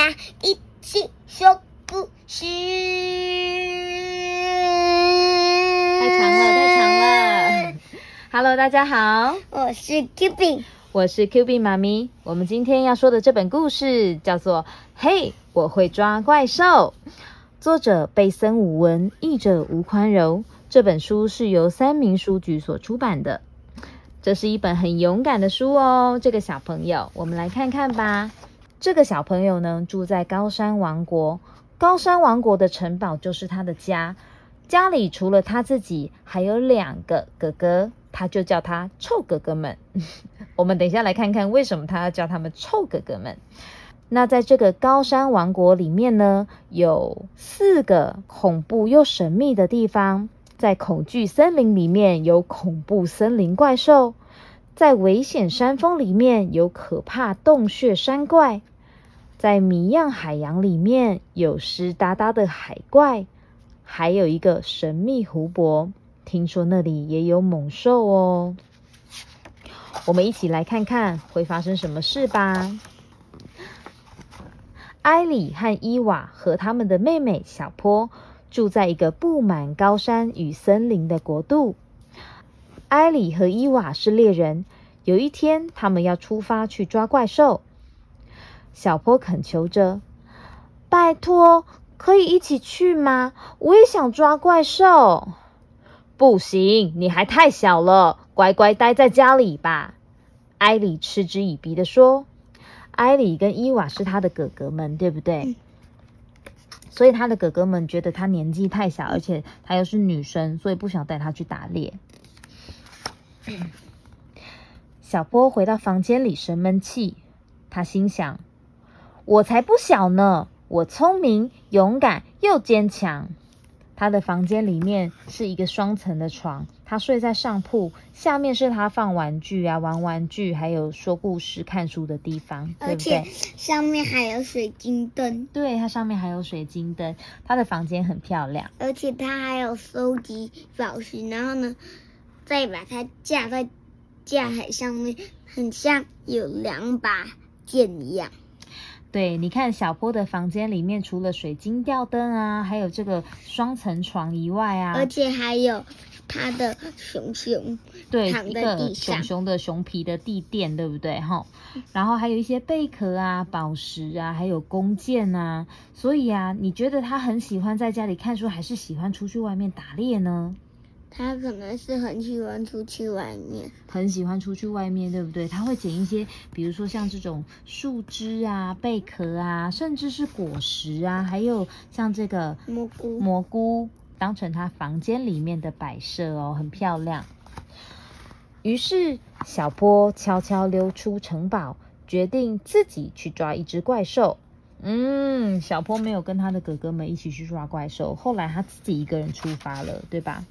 家一起说故事。太长了，太长了。Hello，大家好，我是 Q B，我是 Q B 妈咪。我们今天要说的这本故事叫做《嘿，我会抓怪兽》，作者贝森武文，译者吴宽柔。这本书是由三明书局所出版的。这是一本很勇敢的书哦。这个小朋友，我们来看看吧。这个小朋友呢，住在高山王国。高山王国的城堡就是他的家。家里除了他自己，还有两个哥哥，他就叫他臭哥哥们。我们等一下来看看为什么他要叫他们臭哥哥们。那在这个高山王国里面呢，有四个恐怖又神秘的地方。在恐惧森林里面有恐怖森林怪兽，在危险山峰里面有可怕洞穴山怪，在谜样海洋里面有湿哒哒的海怪，还有一个神秘湖泊，听说那里也有猛兽哦。我们一起来看看会发生什么事吧。埃里和伊娃和他们的妹妹小坡。住在一个布满高山与森林的国度。埃里和伊娃是猎人。有一天，他们要出发去抓怪兽。小坡恳求着：“拜托，可以一起去吗？我也想抓怪兽。”“不行，你还太小了，乖乖待在家里吧。”艾里嗤之以鼻的说。艾里跟伊娃是他的哥哥们，对不对？所以他的哥哥们觉得他年纪太小，而且他又是女生，所以不想带他去打猎。小波回到房间里生闷气，他心想：“我才不小呢，我聪明、勇敢又坚强。”他的房间里面是一个双层的床，他睡在上铺，下面是他放玩具啊、玩玩具，还有说故事、看书的地方，对不对？上面还有水晶灯。对，它上面还有水晶灯。他的房间很漂亮，而且他还有收集宝石，然后呢，再把它架在架海上面，很像有两把剑一样。对，你看小坡的房间里面，除了水晶吊灯啊，还有这个双层床以外啊，而且还有他的熊熊，对，一个熊熊的熊皮的地垫，对不对？哈，然后还有一些贝壳啊、宝石啊，还有弓箭啊。所以啊，你觉得他很喜欢在家里看书，还是喜欢出去外面打猎呢？他可能是很喜欢出去外面，很喜欢出去外面，对不对？他会捡一些，比如说像这种树枝啊、贝壳啊，甚至是果实啊，还有像这个蘑菇，蘑菇当成他房间里面的摆设哦，很漂亮。于是小波悄悄溜出城堡，决定自己去抓一只怪兽。嗯，小波没有跟他的哥哥们一起去抓怪兽，后来他自己一个人出发了，对吧？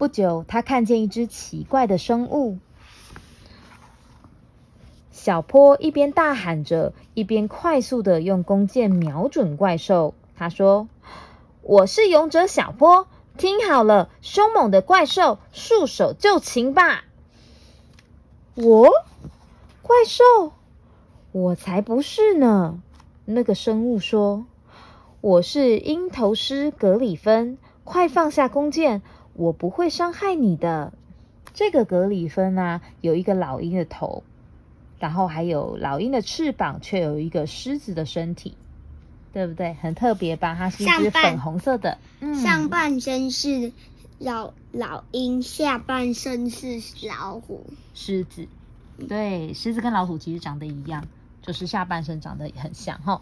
不久，他看见一只奇怪的生物。小坡一边大喊着，一边快速的用弓箭瞄准怪兽。他说：“我是勇者小坡，听好了，凶猛的怪兽，束手就擒吧！”我，怪兽？我才不是呢！那个生物说：“我是鹰头狮格里芬，快放下弓箭！”我不会伤害你的。这个格里芬啊，有一个老鹰的头，然后还有老鹰的翅膀，却有一个狮子的身体，对不对？很特别吧？它是一只粉红色的，上半身是老老鹰，下半身是老虎、狮子。对，狮子跟老虎其实长得一样，就是下半身长得很像哈。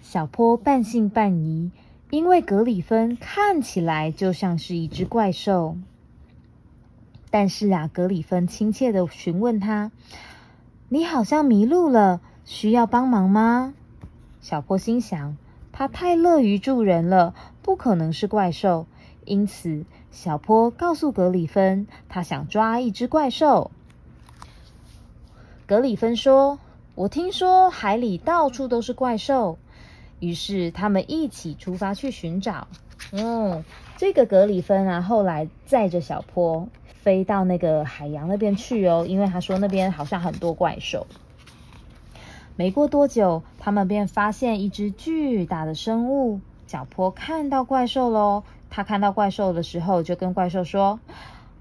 小坡半信半疑。因为格里芬看起来就像是一只怪兽，但是啊，格里芬亲切的询问他：“你好像迷路了，需要帮忙吗？”小坡心想，他太乐于助人了，不可能是怪兽。因此，小坡告诉格里芬，他想抓一只怪兽。格里芬说：“我听说海里到处都是怪兽。”于是他们一起出发去寻找。嗯，这个格里芬啊，后来载着小坡飞到那个海洋那边去哦，因为他说那边好像很多怪兽。没过多久，他们便发现一只巨大的生物。小坡看到怪兽喽，他看到怪兽的时候，就跟怪兽说：“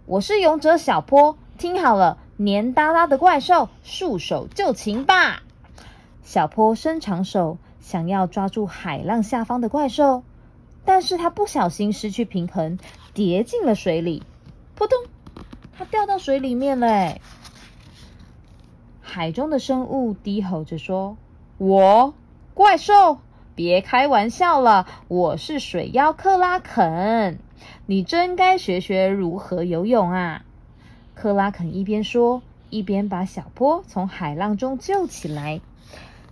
我是勇者小坡，听好了，黏哒哒的怪兽，束手就擒吧！”小坡伸长手，想要抓住海浪下方的怪兽，但是他不小心失去平衡，跌进了水里，扑通，他掉到水里面了。海中的生物低吼着说：“我，怪兽。”别开玩笑了，我是水妖克拉肯，你真该学学如何游泳啊！克拉肯一边说，一边把小波从海浪中救起来。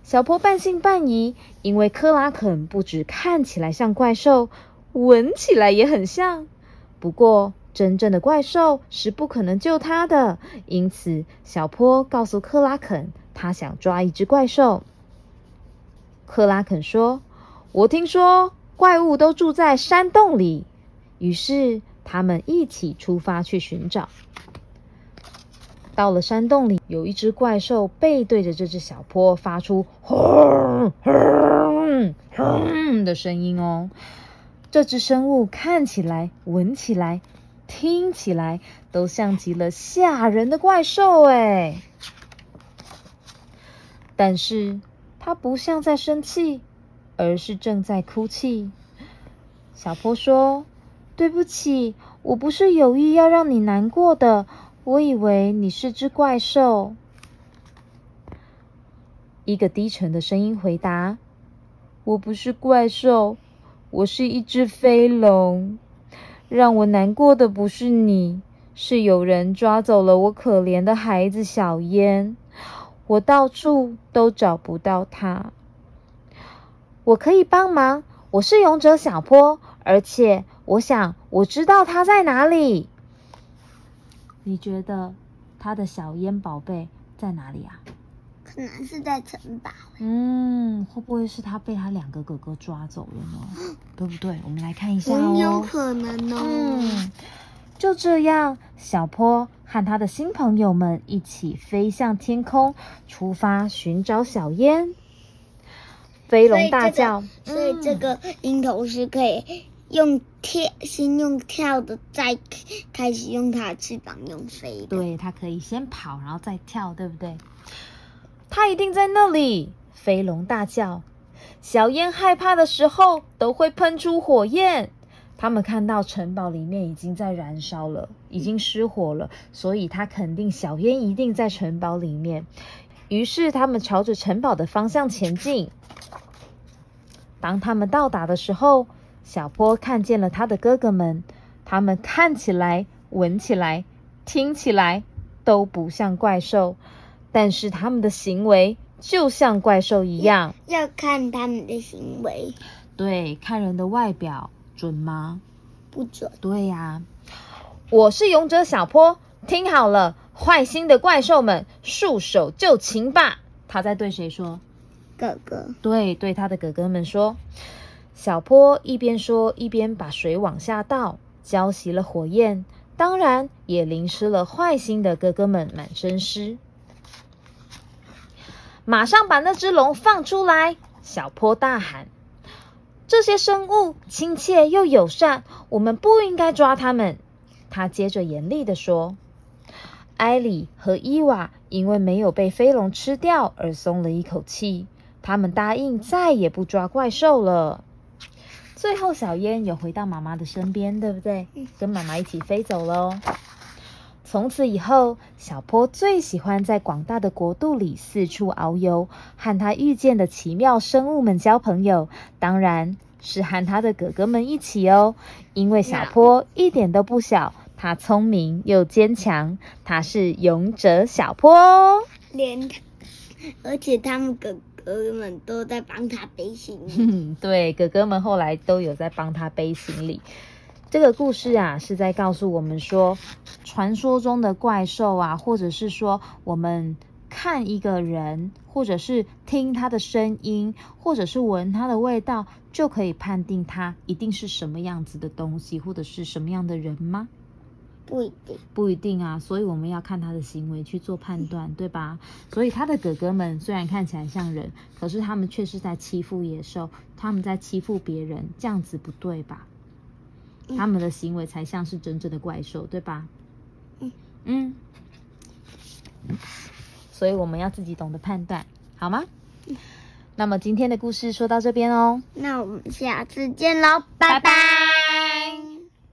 小坡半信半疑，因为克拉肯不止看起来像怪兽，闻起来也很像。不过，真正的怪兽是不可能救他的，因此小坡告诉克拉肯，他想抓一只怪兽。克拉肯说：“我听说怪物都住在山洞里。”于是他们一起出发去寻找。到了山洞里，有一只怪兽背对着这只小坡，发出“轰轰轰”的声音哦。这只生物看起来、闻起来、听起来都像极了吓人的怪兽哎，但是。它不像在生气，而是正在哭泣。小坡说：“对不起，我不是有意要让你难过的。我以为你是只怪兽。”一个低沉的声音回答：“我不是怪兽，我是一只飞龙。让我难过的不是你，是有人抓走了我可怜的孩子小烟。”我到处都找不到他，我可以帮忙。我是勇者小坡，而且我想我知道他在哪里。你觉得他的小烟宝贝在哪里啊？可能是在城堡。嗯，会不会是他被他两个哥哥抓走了呢？对不对？我们来看一下哦。有可能哦。嗯。就这样，小坡和他的新朋友们一起飞向天空，出发寻找小烟。飞龙大叫，所以这个鹰头是可以用跳，先用跳的，再开始用它翅膀用飞。对，它可以先跑，然后再跳，对不对？它一定在那里！飞龙大叫。小烟害怕的时候都会喷出火焰。他们看到城堡里面已经在燃烧了，已经失火了，所以他肯定小烟一定在城堡里面。于是他们朝着城堡的方向前进。当他们到达的时候，小坡看见了他的哥哥们，他们看起来、闻起来、听起来都不像怪兽，但是他们的行为就像怪兽一样。要看他们的行为，对，看人的外表。准吗？不准。对呀，我是勇者小坡，听好了，坏心的怪兽们，束手就擒吧！他在对谁说？哥哥。对，对他的哥哥们说。小坡一边说，一边把水往下倒，浇熄了火焰，当然也淋湿了坏心的哥哥们满身湿。马上把那只龙放出来！小坡大喊。这些生物亲切又友善，我们不应该抓它们。他接着严厉地说：“艾里和伊娃因为没有被飞龙吃掉而松了一口气，他们答应再也不抓怪兽了。”最后，小燕有回到妈妈的身边，对不对？跟妈妈一起飞走了。从此以后，小坡最喜欢在广大的国度里四处遨游，和他遇见的奇妙生物们交朋友。当然是和他的哥哥们一起哦，因为小坡一点都不小，他聪明又坚强，他是勇者小坡。连他，而且他们哥哥哥们都在帮他背行李。对，哥哥们后来都有在帮他背行李。这个故事啊，是在告诉我们说，传说中的怪兽啊，或者是说，我们看一个人，或者是听他的声音，或者是闻他的味道，就可以判定他一定是什么样子的东西，或者是什么样的人吗？不一定。不一定啊，所以我们要看他的行为去做判断，对吧？所以他的哥哥们虽然看起来像人，可是他们却是在欺负野兽，他们在欺负别人，这样子不对吧？嗯他们的行为才像是真正的怪兽，对吧？嗯嗯，所以我们要自己懂得判断，好吗？那么今天的故事说到这边哦。那我们下次见喽，拜拜。